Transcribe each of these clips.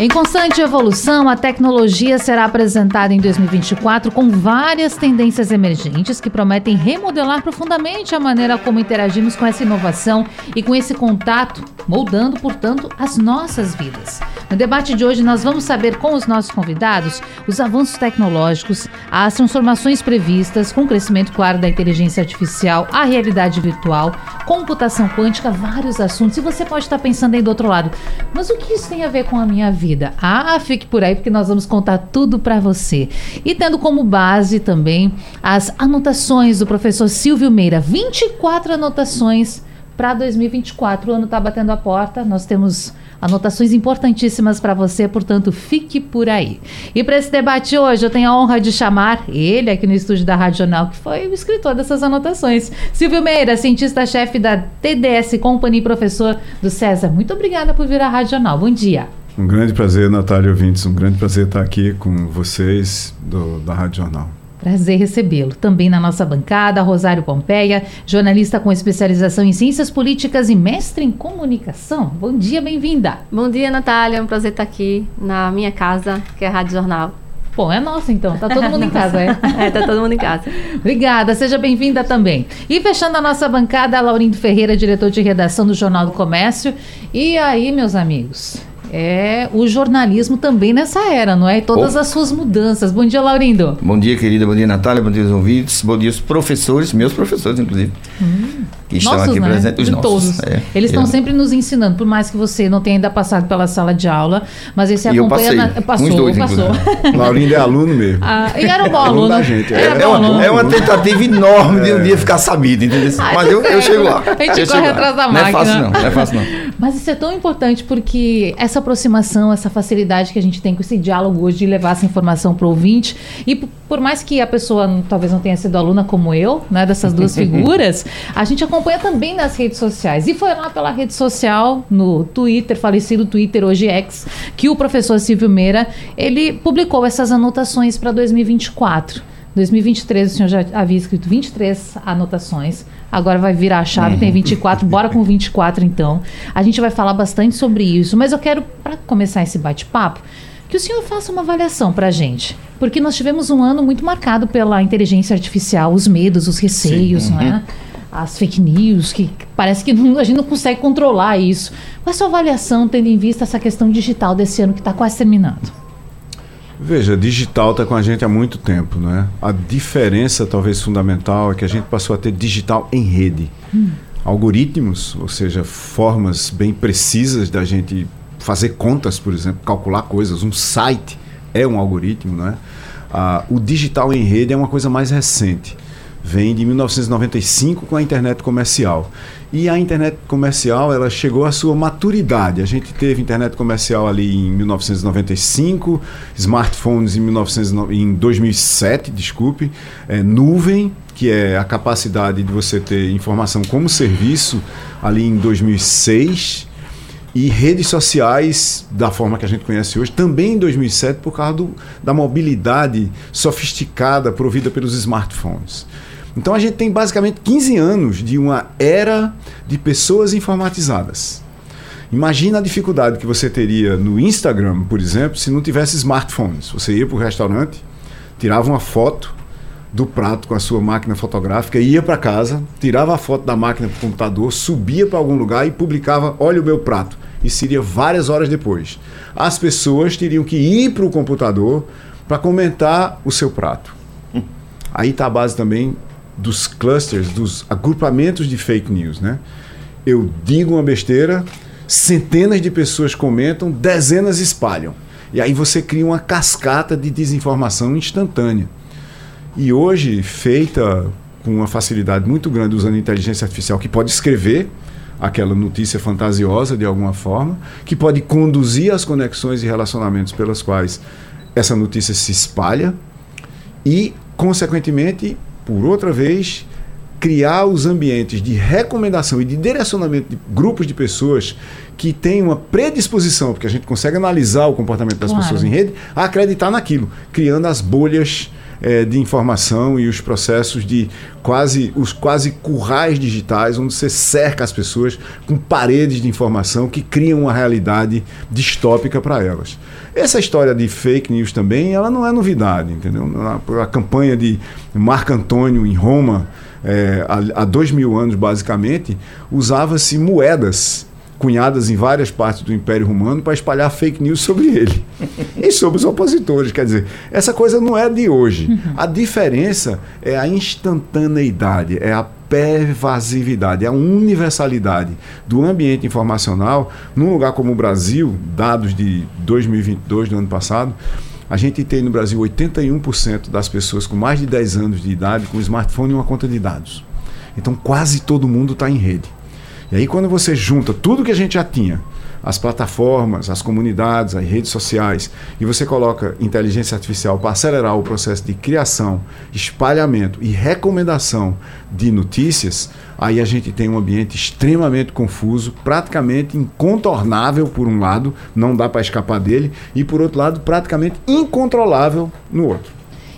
Em constante evolução, a tecnologia será apresentada em 2024 com várias tendências emergentes que prometem remodelar profundamente a maneira como interagimos com essa inovação e com esse contato, moldando, portanto, as nossas vidas. No debate de hoje, nós vamos saber com os nossos convidados os avanços tecnológicos, as transformações previstas, com o crescimento, claro, da inteligência artificial, a realidade virtual, computação quântica, vários assuntos. E você pode estar pensando aí do outro lado, mas o que isso tem a ver com a minha vida? Vida. Ah, fique por aí porque nós vamos contar tudo para você. E tendo como base também as anotações do professor Silvio Meira, 24 anotações para 2024. O ano está batendo a porta, nós temos anotações importantíssimas para você, portanto, fique por aí. E para esse debate hoje, eu tenho a honra de chamar ele aqui no estúdio da Rádio Jornal, que foi o escritor dessas anotações. Silvio Meira, cientista-chefe da TDS Company professor do César. Muito obrigada por vir à Rádio Jornal. Bom dia. Um grande prazer, Natália Ouvintes, um grande prazer estar aqui com vocês do, da Rádio Jornal. Prazer recebê-lo. Também na nossa bancada, Rosário Pompeia, jornalista com especialização em ciências políticas e mestre em comunicação. Bom dia, bem-vinda. Bom dia, Natália. É um prazer estar aqui na minha casa, que é a Rádio Jornal. Bom, é nossa então, tá todo mundo em casa, é? é, tá todo mundo em casa. Obrigada, seja bem-vinda também. E fechando a nossa bancada, Laurindo Ferreira, diretor de redação do Jornal do Comércio. E aí, meus amigos, é o jornalismo também nessa era, não é? E todas oh. as suas mudanças. Bom dia, Laurindo. Bom dia, querida. Bom dia, Natália. Bom dia, os ouvintes. Bom dia, os professores, meus professores, inclusive. Hum. Que estão nossos, aqui né? presentes. Os de nossos. Todos. É, Eles estão sempre nos ensinando, por mais que você não tenha ainda passado pela sala de aula, mas esse acompanha. Eu passei. Na... Passou, dois, passou. Laurindo é aluno mesmo. Ah, e era um bom aluno. da gente. É, é, uma, é uma tentativa enorme de um dia ficar sabido, entendeu? Ai, mas eu, eu, chego lá. A gente corre atrás da máquina. Não é fácil, não. Não é fácil, não. Mas isso é tão importante porque essa aproximação, essa facilidade que a gente tem com esse diálogo hoje de levar essa informação para o ouvinte, e por mais que a pessoa talvez não tenha sido aluna como eu, né, dessas duas figuras, a gente acompanha também nas redes sociais. E foi lá pela rede social, no Twitter, falecido Twitter, hoje X, que o professor Silvio Meira, ele publicou essas anotações para 2024. 2023 o senhor já havia escrito 23 anotações. Agora vai virar a chave, uhum. tem 24. Bora com 24 então. A gente vai falar bastante sobre isso, mas eu quero para começar esse bate-papo que o senhor faça uma avaliação para a gente. Porque nós tivemos um ano muito marcado pela inteligência artificial, os medos, os receios, uhum. né? as fake news, que parece que não, a gente não consegue controlar isso. Qual é a sua avaliação, tendo em vista essa questão digital desse ano que está quase terminando? Veja, digital está com a gente há muito tempo, né? A diferença, talvez fundamental, é que a gente passou a ter digital em rede. Hum. Algoritmos, ou seja, formas bem precisas da gente fazer contas, por exemplo, calcular coisas. Um site é um algoritmo, né? Ah, o digital em rede é uma coisa mais recente. Vem de 1995 com a internet comercial. E a internet comercial, ela chegou à sua maturidade. A gente teve internet comercial ali em 1995, smartphones em, 1900, em 2007, desculpe, é, nuvem, que é a capacidade de você ter informação como serviço ali em 2006 e redes sociais da forma que a gente conhece hoje, também em 2007, por causa do, da mobilidade sofisticada provida pelos smartphones. Então a gente tem basicamente 15 anos de uma era de pessoas informatizadas. Imagina a dificuldade que você teria no Instagram, por exemplo, se não tivesse smartphones. Você ia para o restaurante, tirava uma foto do prato com a sua máquina fotográfica, ia para casa, tirava a foto da máquina para o computador, subia para algum lugar e publicava: Olha o meu prato. E seria várias horas depois. As pessoas teriam que ir para o computador para comentar o seu prato. Aí está a base também dos clusters, dos agrupamentos de fake news, né? Eu digo uma besteira, centenas de pessoas comentam, dezenas espalham. E aí você cria uma cascata de desinformação instantânea. E hoje, feita com uma facilidade muito grande usando inteligência artificial, que pode escrever aquela notícia fantasiosa de alguma forma, que pode conduzir as conexões e relacionamentos pelas quais essa notícia se espalha e, consequentemente, por outra vez, criar os ambientes de recomendação e de direcionamento de grupos de pessoas que têm uma predisposição, porque a gente consegue analisar o comportamento das claro. pessoas em rede, a acreditar naquilo, criando as bolhas é, de informação e os processos de quase os quase currais digitais, onde você cerca as pessoas com paredes de informação que criam uma realidade distópica para elas. Essa história de fake news também, ela não é novidade, entendeu? A, a campanha de Marco Antônio em Roma, é, há, há dois mil anos basicamente, usava-se moedas cunhadas em várias partes do Império Romano para espalhar fake news sobre ele e sobre os opositores. Quer dizer, essa coisa não é de hoje. A diferença é a instantaneidade, é a pervasividade, a universalidade do ambiente informacional num lugar como o Brasil, dados de 2022 do ano passado, a gente tem no Brasil 81% das pessoas com mais de 10 anos de idade com smartphone e uma conta de dados. Então quase todo mundo está em rede. E aí, quando você junta tudo que a gente já tinha, as plataformas, as comunidades, as redes sociais, e você coloca inteligência artificial para acelerar o processo de criação, espalhamento e recomendação de notícias, aí a gente tem um ambiente extremamente confuso, praticamente incontornável por um lado, não dá para escapar dele, e por outro lado, praticamente incontrolável no outro.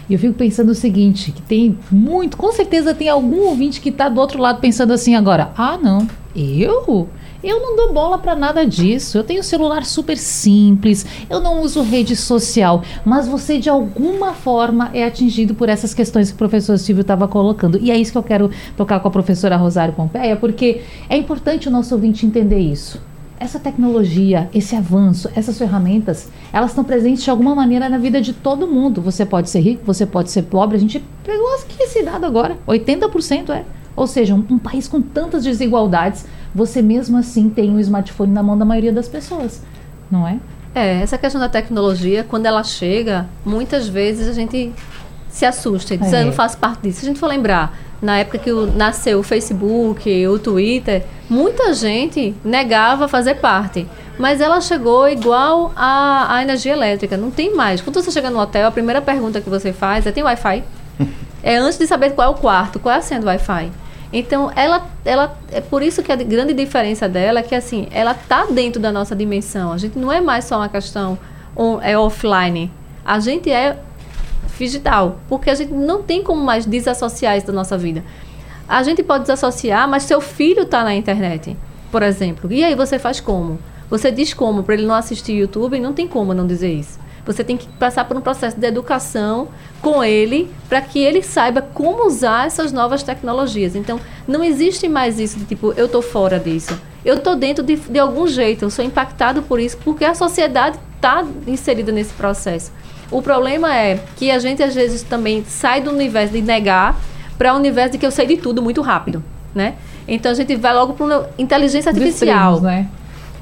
E eu fico pensando o seguinte, que tem muito, com certeza tem algum ouvinte que está do outro lado pensando assim agora, ah não, eu? Eu não dou bola para nada disso. Eu tenho um celular super simples, eu não uso rede social, mas você de alguma forma é atingido por essas questões que o professor Silvio estava colocando. E é isso que eu quero tocar com a professora Rosário Pompeia, porque é importante o nosso ouvinte entender isso. Essa tecnologia, esse avanço, essas ferramentas, elas estão presentes de alguma maneira na vida de todo mundo. Você pode ser rico, você pode ser pobre. A gente pegou aqui esse dado agora: 80% é ou seja, um, um, país com tantas desigualdades, você mesmo assim tem um smartphone na mão da maioria das pessoas, não é? É, essa questão da tecnologia, quando ela chega, muitas vezes a gente se assusta e diz, é. eu não faço parte disso. Se a gente for lembrar, na época que o, nasceu o Facebook, o Twitter, muita gente negava fazer parte. Mas ela chegou igual à, à energia elétrica, não tem mais. Quando você chega no hotel, a primeira pergunta que você faz é: tem Wi-Fi? é antes de saber qual é o quarto, qual é a senha do Wi-Fi. Então, ela, ela é por isso que a grande diferença dela é que assim, ela tá dentro da nossa dimensão. A gente não é mais só uma questão on, é offline. A gente é digital, porque a gente não tem como mais desassociar isso da nossa vida. A gente pode desassociar, mas seu filho está na internet, por exemplo. E aí você faz como? Você diz como para ele não assistir YouTube? Não tem como não dizer isso. Você tem que passar por um processo de educação com ele para que ele saiba como usar essas novas tecnologias. Então, não existe mais isso de tipo, eu estou fora disso. Eu estou dentro de, de algum jeito, eu sou impactado por isso, porque a sociedade está inserida nesse processo. O problema é que a gente às vezes também sai do universo de negar para o universo de que eu sei de tudo muito rápido, né? Então a gente vai logo para inteligência artificial. Extremos, né?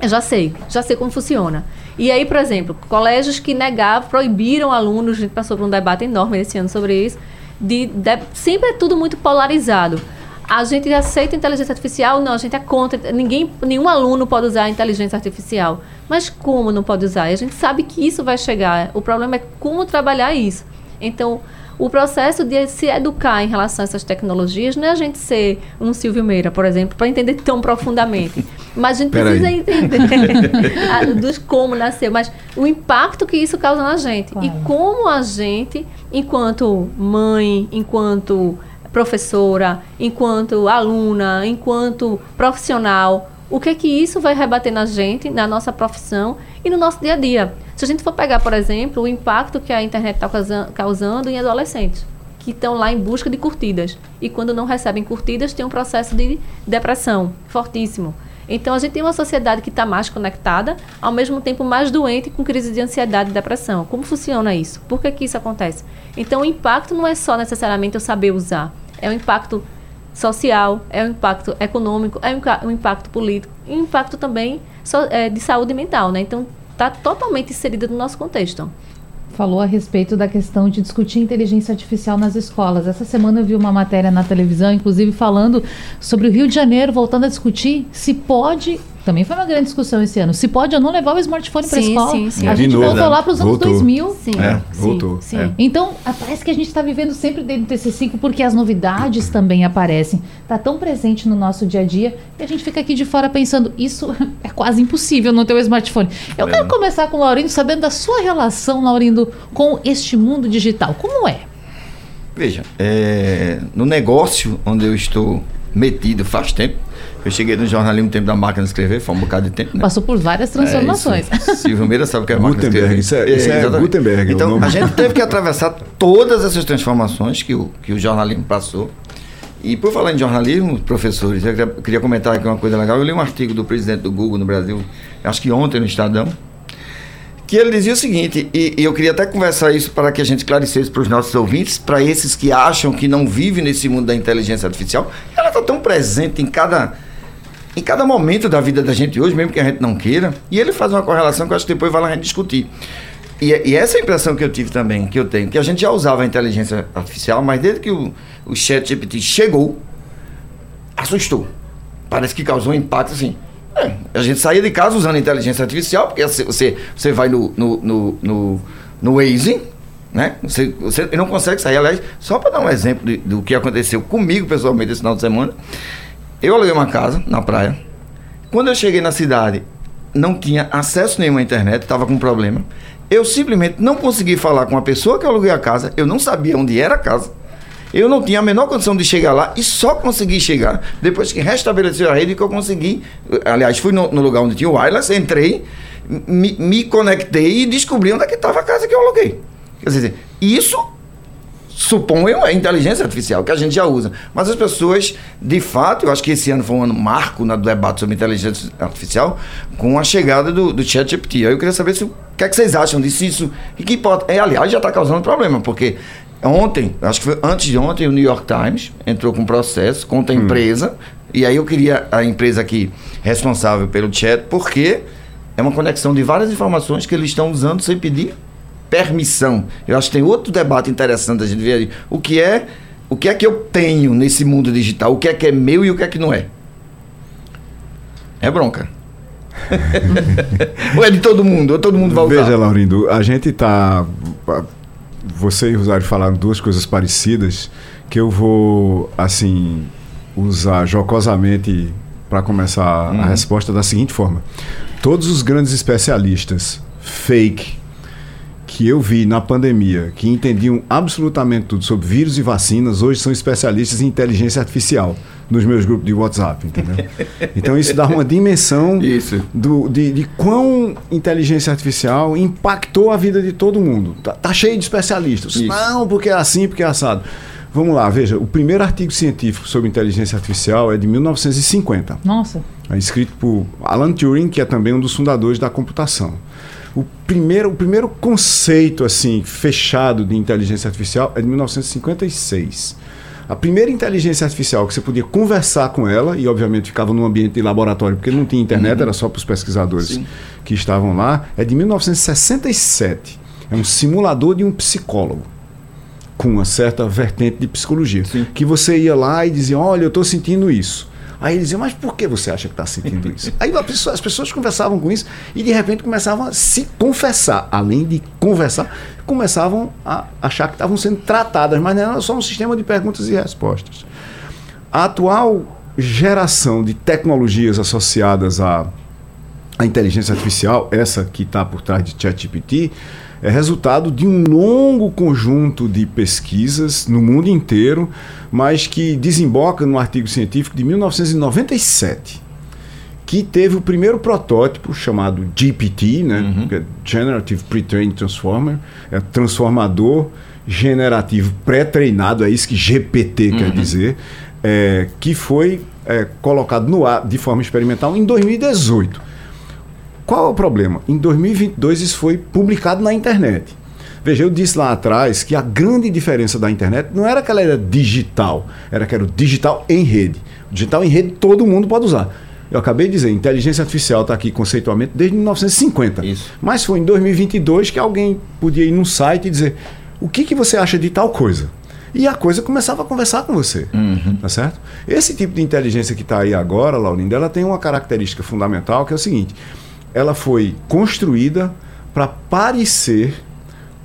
Eu já sei, já sei como funciona. E aí, por exemplo, colégios que negavam, proibiram alunos, a gente passou por um debate enorme esse ano sobre isso, de, de sempre é tudo muito polarizado. A gente aceita inteligência artificial? Não, a gente é contra. Ninguém, nenhum aluno pode usar inteligência artificial. Mas como não pode usar? E a gente sabe que isso vai chegar. O problema é como trabalhar isso. Então, o processo de se educar em relação a essas tecnologias não é a gente ser um Silvio Meira, por exemplo, para entender tão profundamente. Mas a gente Pera precisa aí. entender dos como nasceu, mas o impacto que isso causa na gente. Claro. E como a gente, enquanto mãe, enquanto professora, enquanto aluna, enquanto profissional, o que é que isso vai rebater na gente, na nossa profissão e no nosso dia a dia. Se a gente for pegar, por exemplo, o impacto que a internet está causando em adolescentes que estão lá em busca de curtidas e quando não recebem curtidas tem um processo de depressão fortíssimo. Então a gente tem uma sociedade que está mais conectada, ao mesmo tempo mais doente com crise de ansiedade e depressão. Como funciona isso? Por que, que isso acontece? Então o impacto não é só necessariamente eu saber usar, é um impacto social, é um impacto econômico, é um, impacto político e um impacto também é, de saúde mental, né? Então está totalmente inserida no nosso contexto. Falou a respeito da questão de discutir inteligência artificial nas escolas. Essa semana eu vi uma matéria na televisão, inclusive falando sobre o Rio de Janeiro voltando a discutir se pode Também foi uma grande discussão esse ano. Se pode ou não levar o smartphone para a escola. Sim, sim. A gente novo, voltou né? lá para os anos Voltou. 2000. Sim, É, voltou. sim. É. Então, parece que a gente está vivendo sempre dentro do TC5 porque as novidades também aparecem. Está tão presente no nosso dia a dia que a gente fica aqui de fora pensando, isso é quase impossível não ter o smartphone. Eu É. quero começar com o Laurindo, sabendo da sua relação, Laurindo, com este mundo digital. Como é? Veja, é, no negócio onde eu estou metido faz tempo, eu cheguei no jornalismo no tempo da máquina de escrever, foi um bocado de tempo, né? Passou por várias transformações. É. Silvio Meira sabe o que é máquina de Gutenberg, escrever. isso é- isso é exatamente. Gutenberg, o Então, nome. a gente teve que atravessar todas essas transformações que o, que o jornalismo passou. E por falar em jornalismo, professores, eu queria, eu queria comentar aqui uma coisa legal. Eu li um artigo do presidente do Google no Brasil, acho que ontem no Estadão, que ele dizia o seguinte, e, e eu queria até conversar isso para que a gente esclarecesse para os nossos ouvintes, para esses que acham que não vivem nesse mundo da inteligência artificial, ela está tão presente em cada, em cada momento da vida da gente hoje, mesmo que a gente não queira, e ele faz uma correlação que eu acho que depois a gente discutir. E, e essa é a impressão que eu tive também, que eu tenho, que a gente já usava a inteligência artificial, mas desde que o, o chat GPT chegou, assustou. Parece que causou um impacto assim. É, a gente saía de casa usando inteligência artificial, porque você, você vai no, no, no, no, no Waze, né? Você, você não consegue sair. Aliás, só para dar um exemplo de- do que aconteceu comigo pessoalmente esse final de semana, eu aluguei uma casa na praia. Quando eu cheguei na cidade, não tinha acesso nenhum à internet, estava com problema. Eu simplesmente não consegui falar com a pessoa que aluguei a casa, eu não sabia onde era a casa. Eu não tinha a menor condição de chegar lá e só consegui chegar depois que restabeleceu a rede que eu consegui. Aliás, fui no, no lugar onde tinha o wireless, entrei, me, me conectei e descobri onde é que estava a casa que eu aluguei. Quer dizer, isso suponho é inteligência artificial, que a gente já usa. Mas as pessoas, de fato, eu acho que esse ano foi um ano marco no debate sobre inteligência artificial, com a chegada do, do ChatGPT. Aí eu queria saber se, o que é que vocês acham disso, isso, e que pode. É, aliás, já está causando problema, porque ontem, acho que foi antes de ontem, o New York Times entrou com um processo contra a empresa, e aí eu queria a empresa aqui responsável pelo chat, porque é uma conexão de várias informações que eles estão usando sem pedir permissão. Eu acho que tem outro debate interessante a gente ver aí. O que é, o que é que eu tenho nesse mundo digital? O que é que é meu e o que é que não é? É bronca. ou é de todo mundo? Ou todo mundo vai usar? Veja, Laurindo, a gente tá. Você e o Rosário falaram duas coisas parecidas que eu vou, assim, usar jocosamente para começar Uhum. a resposta da seguinte forma: todos os grandes especialistas fake que eu vi na pandemia, que entendiam absolutamente tudo sobre vírus e vacinas, hoje são especialistas em inteligência artificial nos meus grupos de WhatsApp, entendeu? Então isso dá uma dimensão Isso. do, de, de quão inteligência artificial impactou a vida de todo mundo. Tá, tá cheio de especialistas. Isso. Não, porque é assim, porque é assado. Vamos lá, veja, o primeiro artigo científico sobre inteligência artificial é de 1950. Nossa. É escrito por Alan Turing, que é também um dos fundadores da computação. O primeiro, o primeiro conceito assim fechado de inteligência artificial é de 1956. A primeira inteligência artificial que você podia conversar com ela, e obviamente ficava num ambiente de laboratório, porque não tinha internet, era só para os pesquisadores Sim. que estavam lá, é de 1967. É um simulador de um psicólogo com uma certa vertente de psicologia. Sim. Que você ia lá e dizia, olha, eu estou sentindo isso. Aí ele dizia, mas por que você acha que está sentindo isso? Aí pessoa- as pessoas conversavam com isso e de repente começavam a se confessar. Além de conversar, começavam a achar que estavam sendo tratadas, mas não era só um sistema de perguntas e respostas. A atual geração de tecnologias associadas à, à inteligência artificial, essa que está por trás de ChatGPT, é resultado de um longo conjunto de pesquisas no mundo inteiro, mas que desemboca no artigo científico de 1997, que teve o primeiro protótipo chamado GPT, né, que é Generative Pre-trained Transformer, é transformador generativo pré-treinado, é isso que GPT quer dizer, é, que foi é, colocado no ar de forma experimental em 2018. Qual é o problema? Em 2022 isso foi publicado na internet. Veja, eu disse lá atrás que a grande diferença da internet não era que ela era digital, era que era o digital em rede. O digital em rede todo mundo pode usar. Eu acabei de dizer, inteligência artificial está aqui conceitualmente desde 1950. Isso. Mas foi em 2022 que alguém podia ir num site e dizer: o que, que você acha de tal coisa? e a coisa começava a conversar com você. Uhum. Tá certo? Esse tipo de inteligência que está aí agora, Laurinda, ela tem uma característica fundamental que é o seguinte: ela foi construída para parecer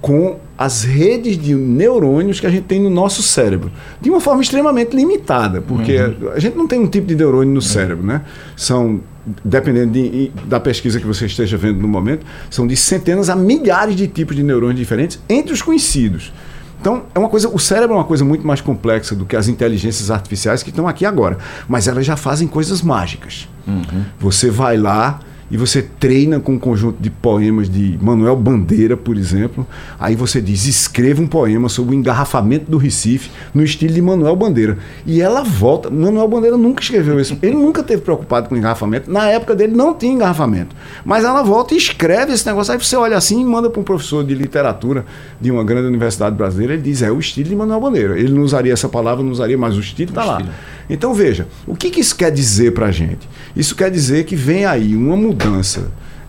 com as redes de neurônios que a gente tem no nosso cérebro, de uma forma extremamente limitada, porque uhum. a gente não tem um tipo de neurônio no cérebro, né? São dependendo de, da pesquisa que você esteja vendo no momento, são de centenas a milhares de tipos de neurônios diferentes entre os conhecidos. Então, é uma coisa, o cérebro é uma coisa muito mais complexa do que as inteligências artificiais que estão aqui agora, mas elas já fazem coisas mágicas. Uhum. Você vai lá, e você treina com um conjunto de poemas de Manuel Bandeira, por exemplo. Aí você diz: escreva um poema sobre o engarrafamento do Recife no estilo de Manuel Bandeira. E ela volta. Manuel Bandeira nunca escreveu isso. Ele nunca teve preocupado com engarrafamento. Na época dele não tinha engarrafamento. Mas ela volta e escreve esse negócio. Aí você olha assim e manda para um professor de literatura de uma grande universidade brasileira. Ele diz: é o estilo de Manuel Bandeira. Ele não usaria essa palavra, não usaria, mas o estilo está lá. Então veja, o que, que isso quer dizer para a gente? Isso quer dizer que vem aí uma mudança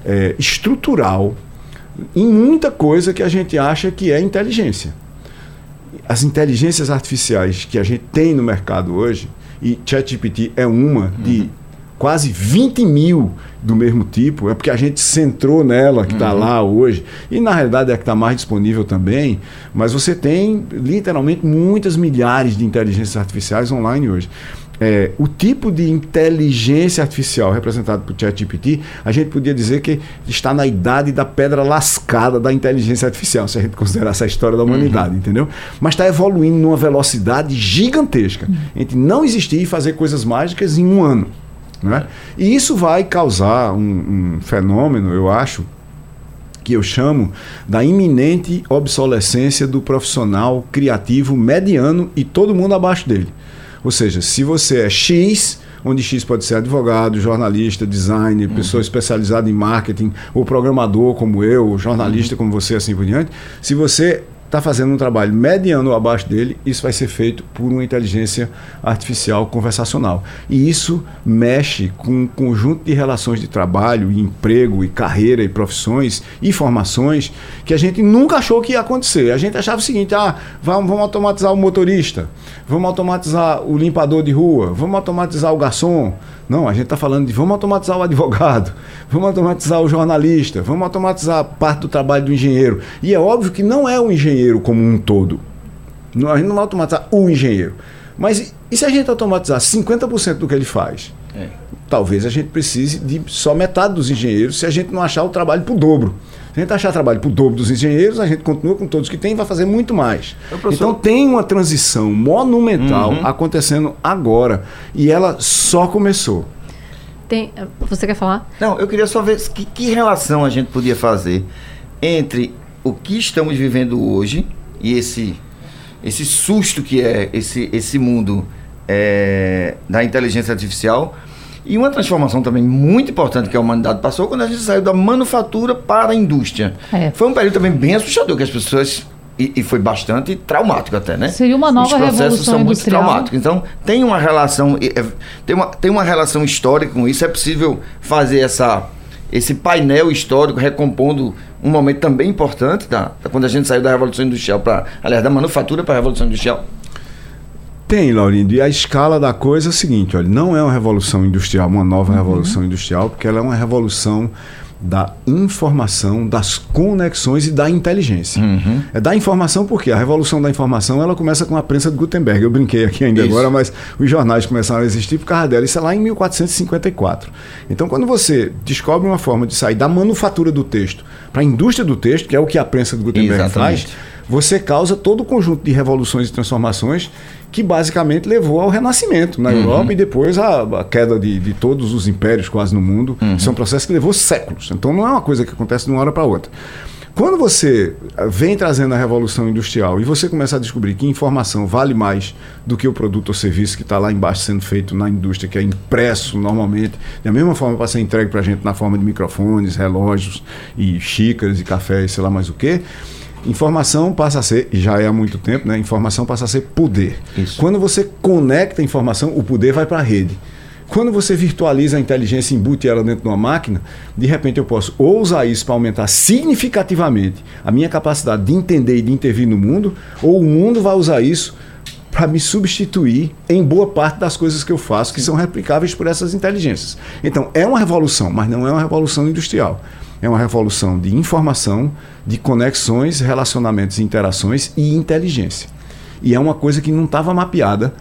é, estrutural em muita coisa que a gente acha que é inteligência. As inteligências artificiais que a gente tem no mercado hoje, e ChatGPT é uma de uhum. quase 20 mil do mesmo tipo, é porque a gente centrou nela, que está uhum. lá hoje, e na realidade é que está mais disponível também, mas você tem literalmente muitas milhares de inteligências artificiais online hoje. É, o tipo de inteligência artificial representado por ChatGPT, a gente podia dizer que está na idade da pedra lascada da inteligência artificial, se a gente considerar essa história da humanidade, uhum. entendeu? Mas está evoluindo numa velocidade gigantesca. Uhum. Entre não existir e fazer coisas mágicas em um ano. Né? E isso vai causar um, um fenômeno, eu acho, que eu chamo da iminente obsolescência do profissional criativo mediano e todo mundo abaixo dele. Ou seja, se você é X, onde X pode ser advogado, jornalista, designer, uhum. pessoa especializada em marketing, ou programador como eu, jornalista uhum. como você, assim por diante. Se você está fazendo um trabalho mediano ou abaixo dele, isso vai ser feito por uma inteligência artificial conversacional. E isso mexe com um conjunto de relações de trabalho, e emprego, e carreira, e profissões, e formações que a gente nunca achou que ia acontecer. A gente achava o seguinte: ah, vamos, vamos automatizar o motorista, vamos automatizar o limpador de rua, vamos automatizar o garçom. Não, a gente está falando de vamos automatizar o advogado, vamos automatizar o jornalista, vamos automatizar parte do trabalho do engenheiro. E é óbvio que não é o engenheiro como um todo. Não, a gente não vai automatizar o engenheiro. Mas e se a gente automatizar 50% do que ele faz? É. Talvez a gente precise de só metade dos engenheiros se a gente não achar o trabalho para o dobro. Se a gente achar trabalho para o dobro dos engenheiros, a gente continua com todos que tem e vai fazer muito mais. Então tem uma transição monumental uhum. acontecendo agora e ela só começou. Tem, você quer falar? Não, eu queria só ver que, que relação a gente podia fazer entre o que estamos vivendo hoje e esse, esse susto que é esse, esse mundo é, da inteligência artificial e uma transformação também muito importante que a humanidade passou quando a gente saiu da manufatura para a indústria. É. Foi um período também bem assustador, que as pessoas. E, e, foi bastante traumático até, né? Seria uma nova Os processos revolução são muito traumáticos. Então, tem uma relação. É, tem uma, tem uma relação histórica com isso. É possível fazer essa, esse painel histórico recompondo um momento também importante, tá? quando a gente saiu da Revolução Industrial para. Aliás, da manufatura para a Revolução Industrial. Tem, Laurindo. E a escala da coisa é o seguinte: olha, não é uma revolução industrial, uma nova uhum. revolução industrial, porque ela é uma revolução da informação, das conexões e da inteligência. Uhum. É da informação porque a revolução da informação ela começa com a prensa de Gutenberg. Eu brinquei aqui ainda Isso. agora, mas os jornais começaram a existir por causa dela. Isso é lá em 1454. Então, quando você descobre uma forma de sair da manufatura do texto para a indústria do texto, que é o que a prensa de Gutenberg Exatamente. faz, você causa todo o conjunto de revoluções e transformações que basicamente levou ao renascimento na uhum. Europa e depois a, a queda de, de, todos os impérios quase no mundo. Uhum. Isso é um processo que levou séculos. Então não é uma coisa que acontece de uma hora para outra. Quando você vem trazendo a revolução industrial e você começa a descobrir que informação vale mais do que o produto ou serviço que está lá embaixo sendo feito na indústria, que é impresso normalmente, da mesma forma para ser entregue para a gente na forma de microfones, relógios e xícaras e café sei lá mais o que, Informação passa a ser, já é há muito tempo, né? Informação passa a ser poder. Isso. Quando você conecta a informação, o poder vai para a rede. Quando você virtualiza a inteligência e embute ela dentro de uma máquina, de repente eu posso ou usar isso para aumentar significativamente a minha capacidade de entender e de intervir no mundo, ou o mundo vai usar isso para me substituir em boa parte das coisas que eu faço, que são replicáveis por essas inteligências. Então, é uma revolução, mas não é uma revolução industrial. É uma revolução de informação, de conexões, relacionamentos, interações e inteligência. E é uma coisa que não estava mapeada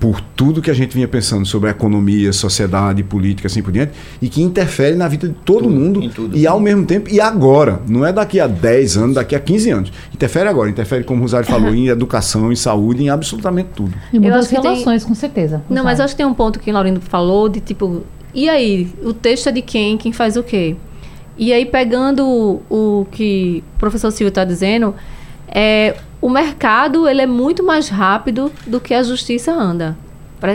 por tudo que a gente vinha pensando sobre economia, sociedade, política, assim por diante, e que interfere na vida de todo tudo, mundo tudo, e ao mesmo tempo, e agora, não é daqui a 10 anos, daqui a 15 anos. Interfere agora, interfere, como o Rosário falou, em educação, em saúde, em absolutamente tudo. E muda as relações, tem... com certeza. Não, mas acho que tem um ponto que o Laurindo falou de tipo, e aí, o texto é de quem? Quem faz o quê? E aí, pegando o, o que o professor Silvio está dizendo, é, o mercado ele é muito mais rápido do que a justiça anda.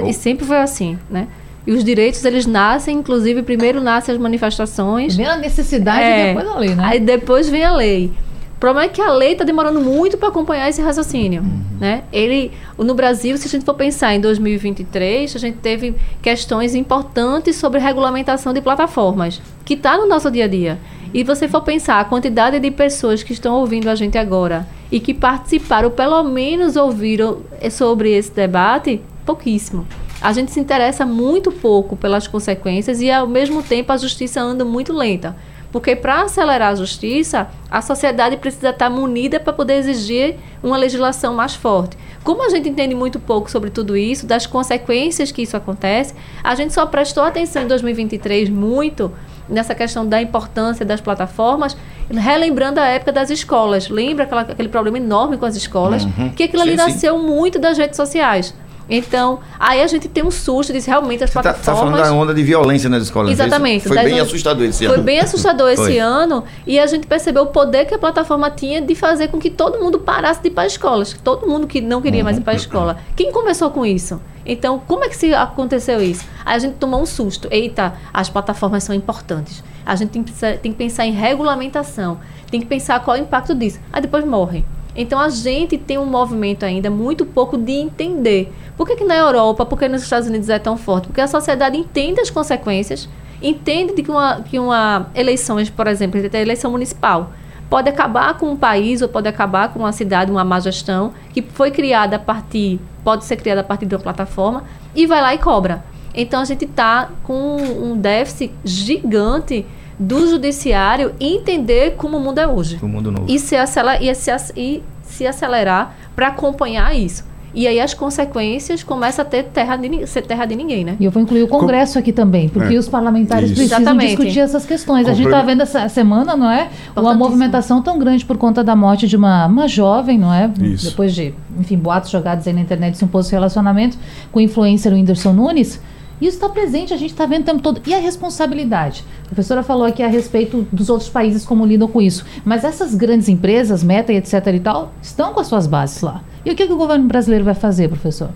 E sempre foi assim, né? E os direitos, eles nascem, inclusive, primeiro nascem as manifestações. Vem a necessidade é, e depois a lei, né? Aí depois vem a lei. O problema é que a lei está demorando muito para acompanhar esse raciocínio. Né? Ele, no Brasil, se a gente for pensar em 2023, a gente teve questões importantes sobre regulamentação de plataformas, que está no nosso dia a dia. E você for pensar a quantidade de pessoas que estão ouvindo a gente agora e que participaram, pelo menos ouviram sobre esse debate, pouquíssimo. A gente se interessa muito pouco pelas consequências e, ao mesmo tempo, a justiça anda muito lenta. Porque para acelerar a justiça, a sociedade precisa estar munida para poder exigir uma legislação mais forte. Como a gente entende muito pouco sobre tudo isso, das consequências que isso acontece, a gente só prestou atenção em 2023 muito nessa questão da importância das plataformas, relembrando a época das escolas. Lembra aquela, aquele problema enorme com as escolas? Uhum. Que aquilo sim, ali nasceu sim. muito das redes sociais. Então, aí a gente tem um susto de realmente as Você plataformas. Tá, tá falando da onda de violência nas escolas. Exatamente. Foi bem assustador esse ano. Foi bem assustador esse ano. E a gente percebeu o poder que a plataforma tinha de fazer com que todo mundo parasse de ir para as escolas. Todo mundo que não queria uhum. mais ir para a escola. Quem começou com isso? Então, como é que se aconteceu isso? Aí a gente tomou um susto. Eita, as plataformas são importantes. A gente tem que, tem que pensar em regulamentação. Tem que pensar qual é o impacto disso. Aí depois morre. Então a gente tem um movimento ainda muito pouco de entender. Por que, que na Europa, por que nos Estados Unidos é tão forte? Porque a sociedade entende as consequências, entende de que uma, que uma eleição, por exemplo, a eleição municipal, pode acabar com um país ou pode acabar com uma cidade, uma má gestão, que foi criada a partir, pode ser criada a partir de uma plataforma, e vai lá e cobra. Então a gente está com um déficit gigante do judiciário entender como o mundo é hoje. O mundo novo. E se, acelerar, e se, e se acelerar para acompanhar isso. E aí as consequências começam a ter terra de, ser terra de ninguém, né? E eu vou incluir o Congresso Com... aqui também, porque é. os parlamentares Isso. precisam Exatamente. discutir essas questões. A gente está vendo essa semana, não é? Uma movimentação tão grande por conta da morte de uma, uma jovem, não é? Isso. Depois de, enfim, boatos jogados aí na internet de um posto de relacionamento com o influencer Whindersson Nunes. Isso está presente, a gente está vendo o tempo todo. E a responsabilidade? A professora falou aqui a respeito dos outros países como lidam com isso. Mas essas grandes empresas, Meta e etc e tal, estão com as suas bases lá. E o que, que o governo brasileiro vai fazer, professor?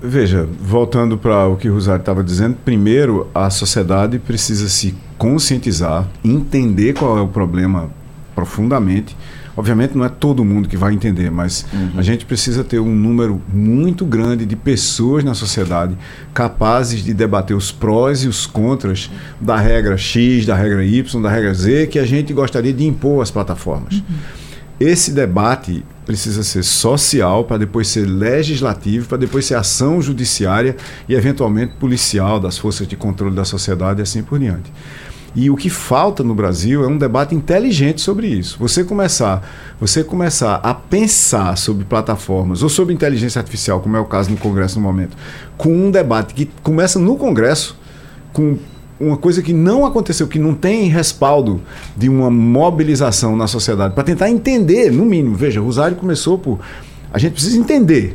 Veja, voltando para o que o Rosário estava dizendo, primeiro a sociedade precisa se conscientizar, entender qual é o problema profundamente Obviamente não é todo mundo que vai entender, mas uhum. a gente precisa ter um número muito grande de pessoas na sociedade capazes de debater os prós e os contras da regra X, da regra Y, da regra Z, que a gente gostaria de impor às plataformas. Uhum. Esse debate precisa ser social para depois ser legislativo, para depois ser ação judiciária e eventualmente policial das forças de controle da sociedade e assim por diante. E o que falta no Brasil é um debate inteligente sobre isso. Você começar, você começar a pensar sobre plataformas ou sobre inteligência artificial, como é o caso no Congresso no momento, com um debate que começa no Congresso, com uma coisa que não aconteceu, que não tem respaldo de uma mobilização na sociedade, para tentar entender, no mínimo. Veja, o Rosário começou por. A gente precisa entender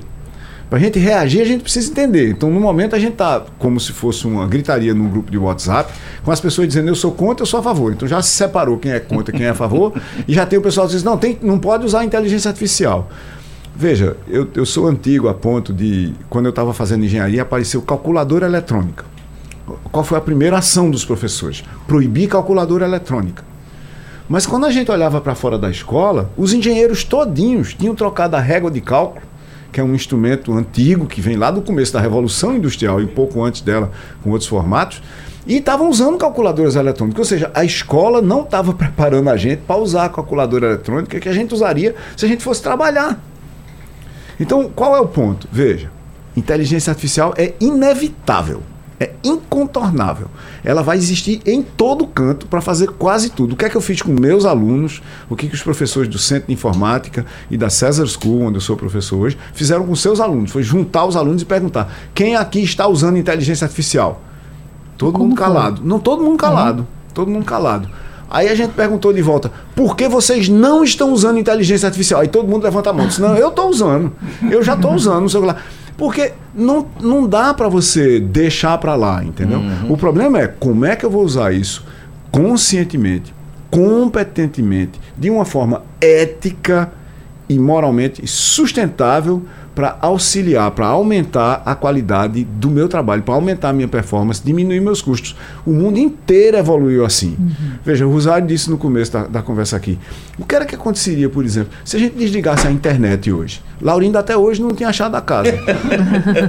para a gente reagir, a gente precisa entender. Então, no momento, a gente está como se fosse uma gritaria num grupo de WhatsApp, com as pessoas dizendo eu sou contra, eu sou a favor. Então, já se separou quem é contra quem é a favor, e já tem o pessoal que diz: não, tem, não pode usar inteligência artificial. Veja, eu, eu sou antigo a ponto de, quando eu estava fazendo engenharia, apareceu calculadora eletrônica. Qual foi a primeira ação dos professores? Proibir calculadora eletrônica. Mas quando a gente olhava para fora da escola, os engenheiros todinhos tinham trocado a régua de cálculo que é um instrumento antigo que vem lá do começo da Revolução Industrial e pouco antes dela, com outros formatos, e estavam usando calculadoras eletrônicas. Ou seja, a escola não estava preparando a gente para usar a calculadora eletrônica que a gente usaria se a gente fosse trabalhar. Então, qual é o ponto? Veja, inteligência artificial é inevitável. É incontornável. Ela vai existir em todo canto para fazer quase tudo. O que é que eu fiz com meus alunos? O que, que os professores do Centro de Informática e da César School, onde eu sou professor hoje, fizeram com seus alunos? Foi juntar os alunos e perguntar: quem aqui está usando inteligência artificial? Todo Como mundo foi? calado. Não, todo mundo calado. Todo mundo calado. Aí a gente perguntou de volta, por que vocês não estão usando inteligência artificial? Aí todo mundo levanta a mão. Disse, não, eu estou usando. Eu já estou usando, não sei o que lá. Porque não, não dá para você deixar para lá, entendeu? O problema é como é que eu vou usar isso conscientemente, competentemente, de uma forma ética e moralmente sustentável para auxiliar, para aumentar a qualidade do meu trabalho, para aumentar a minha performance, diminuir meus custos. O mundo inteiro evoluiu assim. Veja, o Rosário disse no começo da, da conversa aqui. O que era que aconteceria, por exemplo, se a gente desligasse a internet hoje? Laurindo até hoje não tinha achado a casa.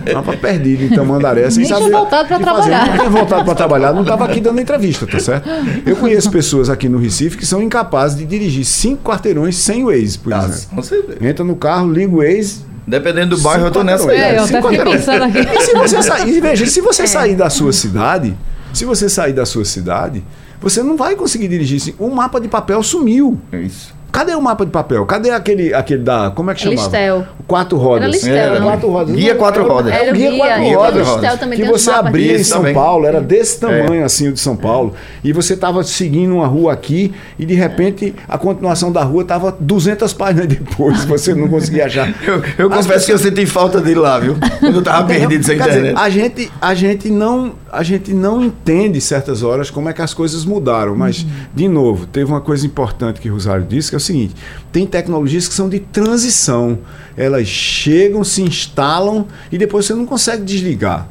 Estava perdido em Tamandaré. sem saber voltado pra o que fazer. trabalhar. Não tinha voltado para trabalhar, não estava aqui dando entrevista, tá certo? Eu conheço pessoas aqui no Recife que são incapazes de dirigir cinco quarteirões sem o Waze, por Ah, exemplo. com certeza. Entra no carro, liga o Waze, Dependendo do bairro, eu tô nessa aí. É, eu até fiquei pensando aqui. E se você sair, veja, se você sair da sua cidade, se você sair da sua cidade, você não vai conseguir dirigir assim. O mapa de papel sumiu. Isso. Cadê o mapa de papel? Cadê aquele, aquele da. Como é que chamava? Listel. Quatro rodas. Era Listel, Era não? quatro rodas. Guia Não, quatro rodas. Era o Era guia guia, quatro o rodas. Listel também que você abria em São também. Paulo, era desse tamanho assim o de São Paulo. E você estava seguindo uma rua aqui e de repente a continuação da rua estava 200 páginas depois. Você não conseguia achar. Eu, eu confesso que eu senti falta dele lá, viu? Quando eu tava Entendeu? perdido sem Quer dizer, internet. a gente, a gente não, a gente não entende certas horas como é que as coisas mudaram, mas de novo, teve uma coisa importante que o Rosário disse, que é o seguinte: tem tecnologias que são de transição. Elas chegam, se instalam e depois você não consegue desligar.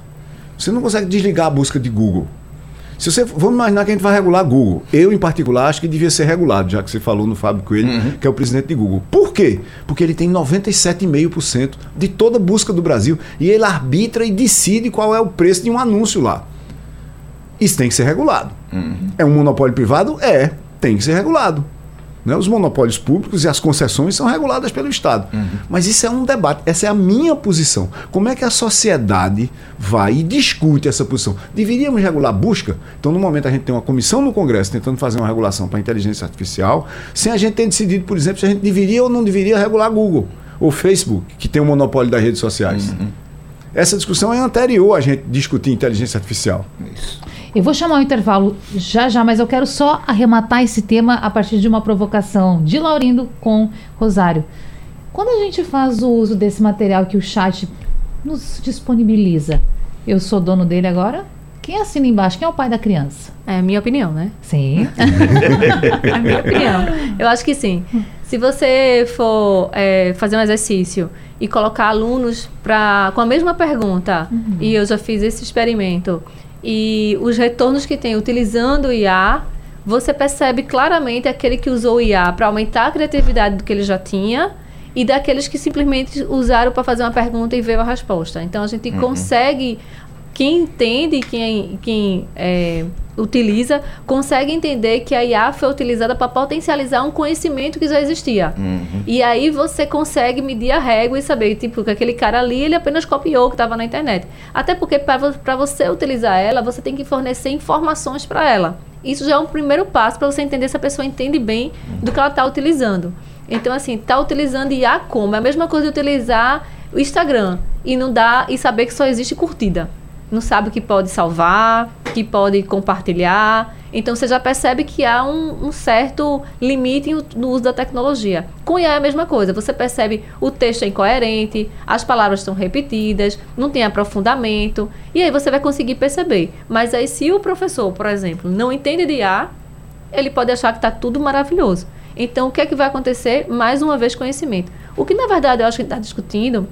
Você não consegue desligar a busca de Google. Se você, vamos imaginar que a gente vai regular Google. Eu, em particular, acho que devia ser regulado, já que você falou no Fábio Coelho, que é o presidente de Google. Por quê? Porque ele tem 97,5% de toda busca do Brasil e ele arbitra e decide qual é o preço de um anúncio lá. Isso tem que ser regulado. É um monopólio privado? É, tem que ser regulado. Né? Os monopólios públicos e as concessões são reguladas pelo Estado. Mas isso é um debate, essa é a minha posição. Como é que a sociedade vai e discute essa posição? Deveríamos regular a busca? Então, no momento, a gente tem uma comissão no Congresso tentando fazer uma regulação para a inteligência artificial, sem a gente ter decidido, por exemplo, se a gente deveria ou não deveria regular Google ou Facebook, que tem o monopólio das redes sociais. Essa discussão é anterior a gente discutir inteligência artificial. Eu vou chamar o intervalo já já, mas eu quero só arrematar esse tema a partir de uma provocação de Laurindo com Rosário. Quando a gente faz o uso desse material que o chat nos disponibiliza, eu sou dono dele agora? Quem assina embaixo? Quem é o pai da criança? É a minha opinião, né? Sim. É a minha opinião. Eu acho que sim. Se você for é, fazer um exercício e colocar alunos pra, com a mesma pergunta, e eu já fiz esse experimento, e os retornos que tem utilizando o IA, você percebe claramente aquele que usou o IA para aumentar a criatividade do que ele já tinha e daqueles que simplesmente usaram para fazer uma pergunta e veio a resposta. Então a gente consegue quem entende, quem, quem é, utiliza, consegue entender que a IA foi utilizada para potencializar um conhecimento que já existia. E aí você consegue medir a régua e saber, tipo, que aquele cara ali, ele apenas copiou o que estava na internet. Até porque para você utilizar ela, você tem que fornecer informações para ela. Isso já é um primeiro passo para você entender se a pessoa entende bem do que ela está utilizando. Então, assim, está utilizando IA como? É a mesma coisa de utilizar o Instagram e não dá e saber que só existe curtida não sabe que pode salvar, que pode compartilhar. Então você já percebe que há um, um certo limite no uso da tecnologia. Com IA é a mesma coisa, você percebe o texto é incoerente, as palavras estão repetidas, não tem aprofundamento, e aí você vai conseguir perceber. Mas aí se o professor, por exemplo, não entende de IA, ele pode achar que está tudo maravilhoso. Então o que é que vai acontecer? Mais uma vez conhecimento. O que na verdade eu acho que está discutindo